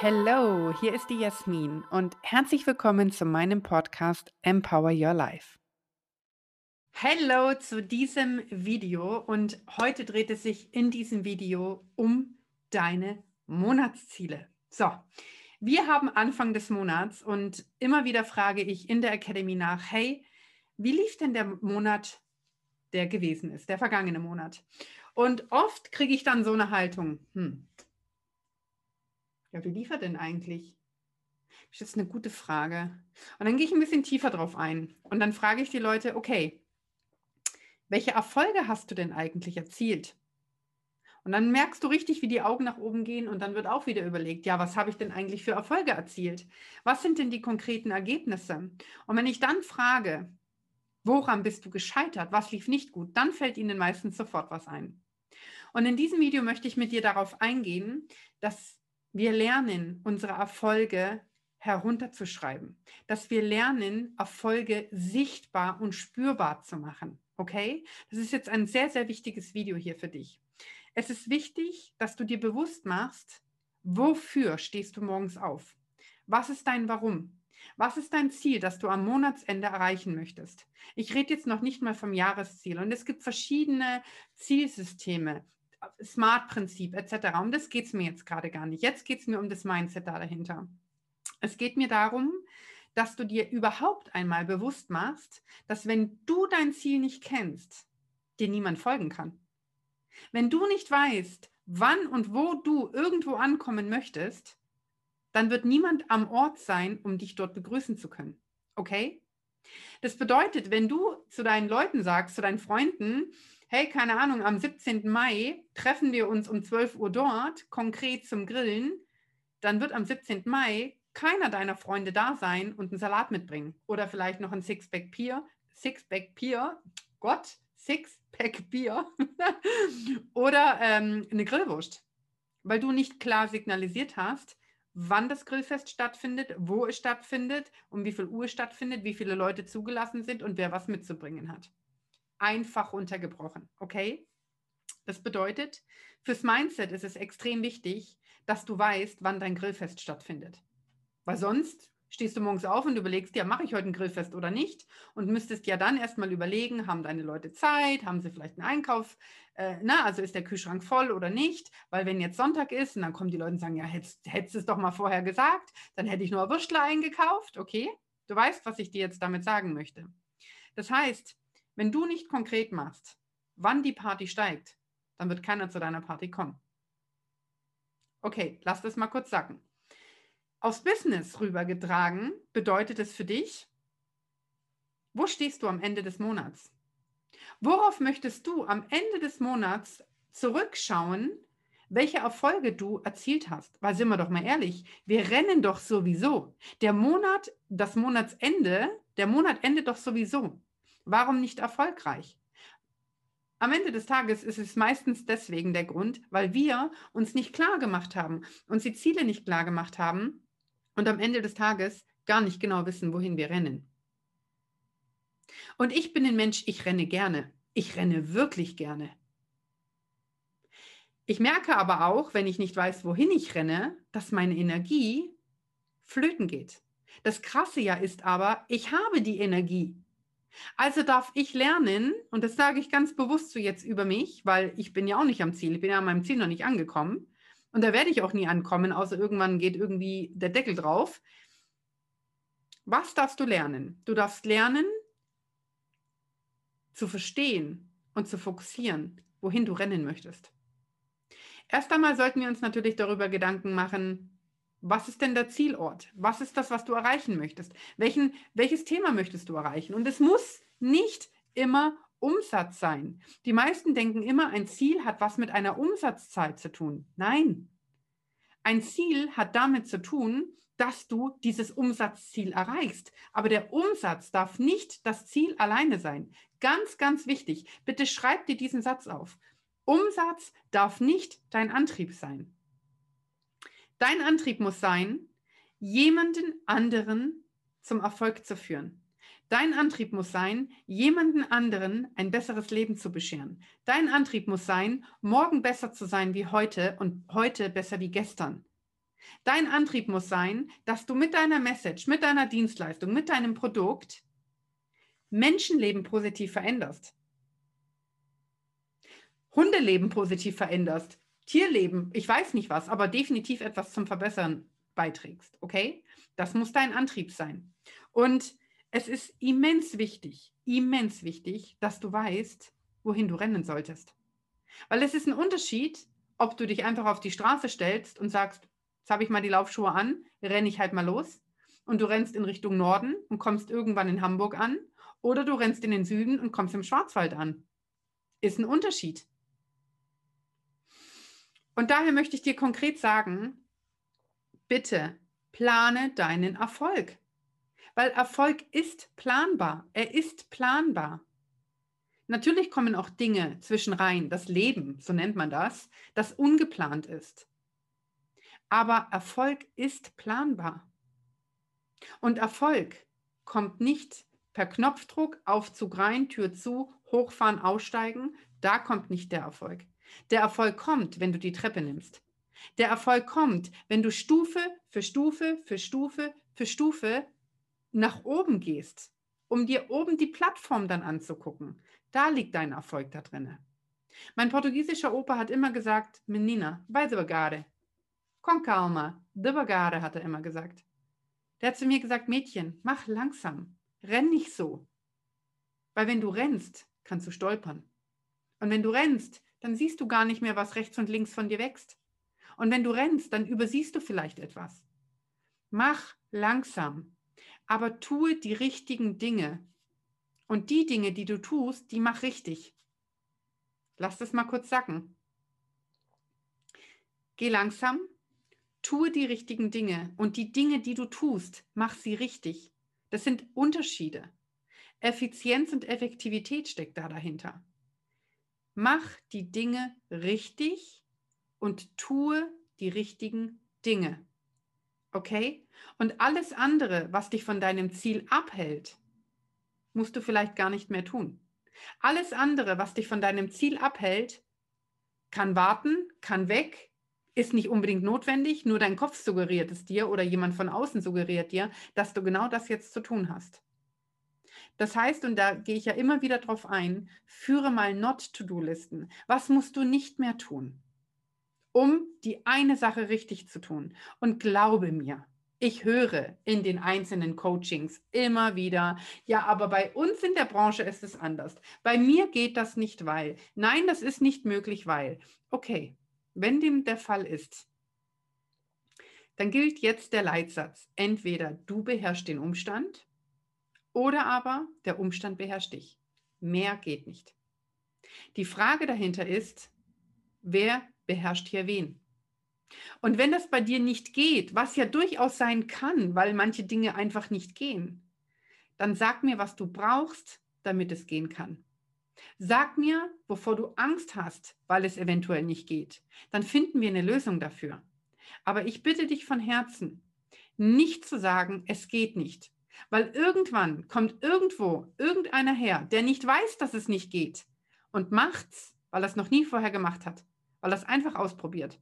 Hallo, hier ist die Jasmin und herzlich willkommen zu meinem Podcast Empower Your Life. Hallo zu diesem Video und heute dreht es sich in diesem Video um deine Monatsziele. So, wir haben Anfang des Monats und immer wieder frage ich in der Academy nach, hey, wie lief denn der Monat, der gewesen ist, der vergangene Monat? Und oft kriege ich dann so eine Haltung, hm, ja, wie lief er denn eigentlich? Das ist eine gute Frage. Und dann gehe ich ein bisschen tiefer drauf ein. Und dann frage ich die Leute, okay, welche Erfolge hast du denn eigentlich erzielt? Und dann merkst du richtig, wie die Augen nach oben gehen und dann wird auch wieder überlegt, ja, was habe ich denn eigentlich für Erfolge erzielt? Was sind denn die konkreten Ergebnisse? Und wenn ich dann frage, woran bist du gescheitert? Was lief nicht gut? Dann fällt ihnen meistens sofort was ein. Und in diesem Video möchte ich mit dir darauf eingehen, dass wir lernen, unsere Erfolge herunterzuschreiben, dass wir lernen, Erfolge sichtbar und spürbar zu machen. Okay? Das ist jetzt ein sehr, sehr wichtiges Video hier für dich. Es ist wichtig, dass du dir bewusst machst, wofür stehst du morgens auf? Was ist dein Warum? Was ist dein Ziel, das du am Monatsende erreichen möchtest? Ich rede jetzt noch nicht mal vom Jahresziel und es gibt verschiedene Zielsysteme, Smart-Prinzip etc. Um das geht es mir jetzt gerade gar nicht. Jetzt geht es mir um das Mindset da dahinter. Es geht mir darum, dass du dir überhaupt einmal bewusst machst, dass wenn du dein Ziel nicht kennst, dir niemand folgen kann. Wenn du nicht weißt, wann und wo du irgendwo ankommen möchtest, dann wird niemand am Ort sein, um dich dort begrüßen zu können. Okay? Das bedeutet, wenn du zu deinen Leuten sagst, zu deinen Freunden, hey, keine Ahnung, am 17. Mai treffen wir uns um 12 Uhr dort, konkret zum Grillen, dann wird am 17. Mai keiner deiner Freunde da sein und einen Salat mitbringen. Oder vielleicht noch ein Sixpack Bier. Sixpack Bier, Gott, Sixpack Bier. Oder ähm, eine Grillwurst. Weil du nicht klar signalisiert hast, wann das Grillfest stattfindet, wo es stattfindet, um wie viel Uhr es stattfindet, wie viele Leute zugelassen sind und wer was mitzubringen hat einfach runtergebrochen. Okay? Das bedeutet, fürs Mindset ist es extrem wichtig, dass du weißt, wann dein Grillfest stattfindet. Weil sonst stehst du morgens auf und überlegst, ja, mache ich heute ein Grillfest oder nicht? Und müsstest ja dann erstmal überlegen, haben deine Leute Zeit, haben sie vielleicht einen Einkauf, äh, na, also ist der Kühlschrank voll oder nicht? Weil wenn jetzt Sonntag ist und dann kommen die Leute und sagen, ja, hättest, hättest du es doch mal vorher gesagt, dann hätte ich nur Würstler eingekauft, okay? Du weißt, was ich dir jetzt damit sagen möchte. Das heißt, wenn du nicht konkret machst, wann die Party steigt, dann wird keiner zu deiner Party kommen. Okay, lass das mal kurz sacken. Aufs Business rübergetragen bedeutet es für dich, wo stehst du am Ende des Monats? Worauf möchtest du am Ende des Monats zurückschauen, welche Erfolge du erzielt hast? Weil sind wir doch mal ehrlich, wir rennen doch sowieso. Der Monat, das Monatsende, der Monat endet doch sowieso. Warum nicht erfolgreich? Am Ende des Tages ist es meistens deswegen der Grund, weil wir uns nicht klar gemacht haben, uns die Ziele nicht klar gemacht haben und am Ende des Tages gar nicht genau wissen, wohin wir rennen. Und ich bin ein Mensch, ich renne gerne. Ich renne wirklich gerne. Ich merke aber auch, wenn ich nicht weiß, wohin ich renne, dass meine Energie flöten geht. Das Krasse ja ist aber, ich habe die Energie. Also darf ich lernen, und das sage ich ganz bewusst so jetzt über mich, weil ich bin ja auch nicht am Ziel, ich bin ja an meinem Ziel noch nicht angekommen. Und da werde ich auch nie ankommen, außer irgendwann geht irgendwie der Deckel drauf. Was darfst du lernen? Du darfst lernen, zu verstehen und zu fokussieren, wohin du rennen möchtest. Erst einmal sollten wir uns natürlich darüber Gedanken machen, was ist denn der Zielort? Was ist das, was du erreichen möchtest? Welchen, welches Thema möchtest du erreichen? Und es muss nicht immer Umsatz sein. Die meisten denken immer, ein Ziel hat was mit einer Umsatzzeit zu tun. Nein. Ein Ziel hat damit zu tun, dass du dieses Umsatzziel erreichst. Aber der Umsatz darf nicht das Ziel alleine sein. Ganz, ganz wichtig. Bitte schreib dir diesen Satz auf. Umsatz darf nicht dein Antrieb sein. Dein Antrieb muss sein, jemanden anderen zum Erfolg zu führen. Dein Antrieb muss sein, jemanden anderen ein besseres Leben zu bescheren. Dein Antrieb muss sein, morgen besser zu sein wie heute und heute besser wie gestern. Dein Antrieb muss sein, dass du mit deiner Message, mit deiner Dienstleistung, mit deinem Produkt Menschenleben positiv veränderst. Hundeleben positiv veränderst, Tierleben, ich weiß nicht was, aber definitiv etwas zum Verbessern beiträgst. Okay? Das muss dein Antrieb sein. Und es ist immens wichtig, immens wichtig, dass du weißt, wohin du rennen solltest. Weil es ist ein Unterschied, ob du dich einfach auf die Straße stellst und sagst, jetzt habe ich mal die Laufschuhe an, renne ich halt mal los und du rennst in Richtung Norden und kommst irgendwann in Hamburg an oder du rennst in den Süden und kommst im Schwarzwald an. Ist ein Unterschied. Und daher möchte ich dir konkret sagen, bitte plane deinen Erfolg. Weil Erfolg ist planbar. Er ist planbar. Natürlich kommen auch Dinge zwischen rein, das Leben, so nennt man das, das ungeplant ist. Aber Erfolg ist planbar. Und Erfolg kommt nicht per Knopfdruck, Aufzug rein, Tür zu, hochfahren, aussteigen. Da kommt nicht der Erfolg. Der Erfolg kommt, wenn du die Treppe nimmst. Der Erfolg kommt, wenn du Stufe für Stufe für Stufe für Stufe nach oben gehst, um dir oben die Plattform dann anzugucken, da liegt dein Erfolg da drinne. Mein portugiesischer Opa hat immer gesagt, Menina, vai devagar. Com calma, devagar, hat er immer gesagt. Der hat zu mir gesagt, Mädchen, mach langsam, renn nicht so. Weil wenn du rennst, kannst du stolpern. Und wenn du rennst, dann siehst du gar nicht mehr, was rechts und links von dir wächst. Und wenn du rennst, dann übersiehst du vielleicht etwas. Mach langsam, aber tue die richtigen Dinge. Und die Dinge, die du tust, die mach richtig. Lass das mal kurz sacken. Geh langsam, tue die richtigen Dinge und die Dinge, die du tust, mach sie richtig. Das sind Unterschiede. Effizienz und Effektivität steckt da dahinter. Mach die Dinge richtig und tue die richtigen Dinge. Okay? Und alles andere, was dich von deinem Ziel abhält, musst du vielleicht gar nicht mehr tun. Alles andere, was dich von deinem Ziel abhält, kann warten, kann weg, ist nicht unbedingt notwendig, nur dein Kopf suggeriert es dir oder jemand von außen suggeriert dir, dass du genau das jetzt zu tun hast. Das heißt, und da gehe ich ja immer wieder drauf ein, führe mal Not-to-Do-Listen. Was musst du nicht mehr tun? um die eine Sache richtig zu tun. Und glaube mir, ich höre in den einzelnen Coachings immer wieder, ja, aber bei uns in der Branche ist es anders. Bei mir geht das nicht, weil. Nein, das ist nicht möglich, weil. Okay, wenn dem der Fall ist, dann gilt jetzt der Leitsatz. Entweder du beherrschst den Umstand oder aber der Umstand beherrscht dich. Mehr geht nicht. Die Frage dahinter ist, wer beherrscht hier wen. Und wenn das bei dir nicht geht, was ja durchaus sein kann, weil manche Dinge einfach nicht gehen, dann sag mir, was du brauchst, damit es gehen kann. Sag mir, wovor du Angst hast, weil es eventuell nicht geht. Dann finden wir eine Lösung dafür. Aber ich bitte dich von Herzen, nicht zu sagen, es geht nicht. Weil irgendwann kommt irgendwo irgendeiner her, der nicht weiß, dass es nicht geht und macht's, weil er es noch nie vorher gemacht hat weil er es einfach ausprobiert.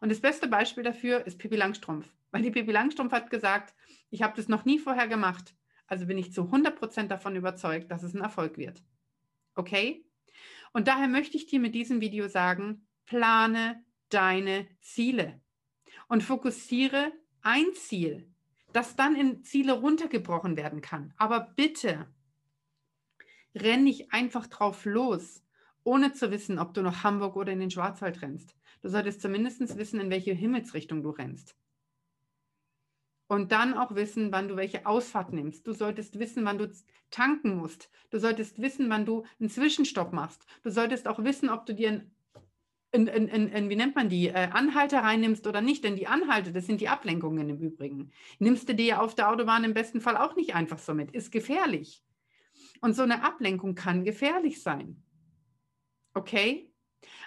Und das beste Beispiel dafür ist Pippi Langstrumpf, weil die Pippi Langstrumpf hat gesagt, ich habe das noch nie vorher gemacht, also bin ich zu 100% davon überzeugt, dass es ein Erfolg wird. Okay? Und daher möchte ich dir mit diesem Video sagen, plane deine Ziele und fokussiere ein Ziel, das dann in Ziele runtergebrochen werden kann. Aber bitte, renn nicht einfach drauf los ohne zu wissen, ob du nach Hamburg oder in den Schwarzwald rennst. Du solltest zumindest wissen, in welche Himmelsrichtung du rennst. Und dann auch wissen, wann du welche Ausfahrt nimmst. Du solltest wissen, wann du tanken musst. Du solltest wissen, wann du einen Zwischenstopp machst. Du solltest auch wissen, ob du dir einen, einen, einen, einen wie nennt man die, äh, Anhalter reinnimmst oder nicht. Denn die Anhalte, das sind die Ablenkungen im Übrigen. Nimmst du dir auf der Autobahn im besten Fall auch nicht einfach so mit. Ist gefährlich. Und so eine Ablenkung kann gefährlich sein. Okay?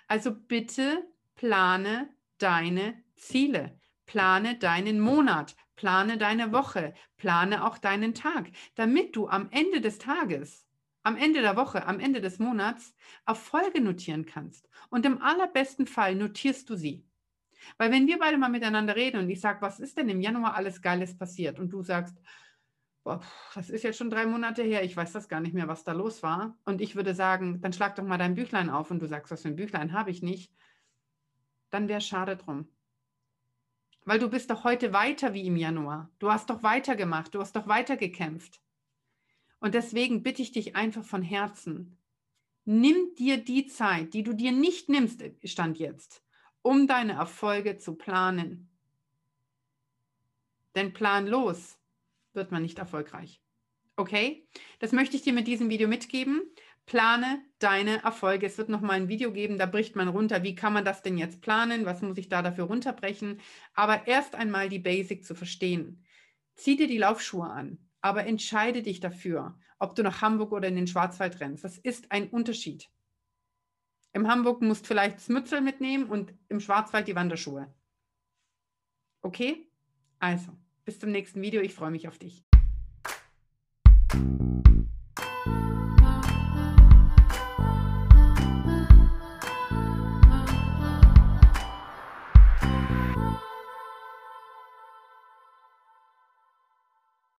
Also bitte plane deine Ziele. Plane deinen Monat. plane deine Woche, plane auch deinen Tag, damit du am Ende des Tages, am Ende der Woche, am Ende des Monats Erfolge notieren kannst. Und im allerbesten Fall notierst du sie. Weil wenn wir beide mal miteinander reden und ich sage, was ist denn im Januar alles Geiles passiert? Und du sagst, das ist jetzt schon drei Monate her, ich weiß das gar nicht mehr, was da los war. Und ich würde sagen, dann schlag doch mal dein Büchlein auf und du sagst, was für ein Büchlein habe ich nicht. Dann wäre schade drum. Weil du bist doch heute weiter wie im Januar. Du hast doch weitergemacht, du hast doch weitergekämpft. Und deswegen bitte ich dich einfach von Herzen, nimm dir die Zeit, die du dir nicht nimmst, stand jetzt, um deine Erfolge zu planen. Denn planlos wird man nicht erfolgreich. Okay? Das möchte ich dir mit diesem Video mitgeben. Plane deine Erfolge. Es wird noch mal ein Video geben, da bricht man runter. Wie kann man das denn jetzt planen? Was muss ich da dafür runterbrechen? Aber erst einmal die Basic zu verstehen. Zieh dir die Laufschuhe an, aber entscheide dich dafür, ob du nach Hamburg oder in den Schwarzwald rennst. Das ist ein Unterschied. Im Hamburg musst du vielleicht das Mützel mitnehmen und im Schwarzwald die Wanderschuhe. Okay? Also, bis zum nächsten Video. Ich freue mich auf dich.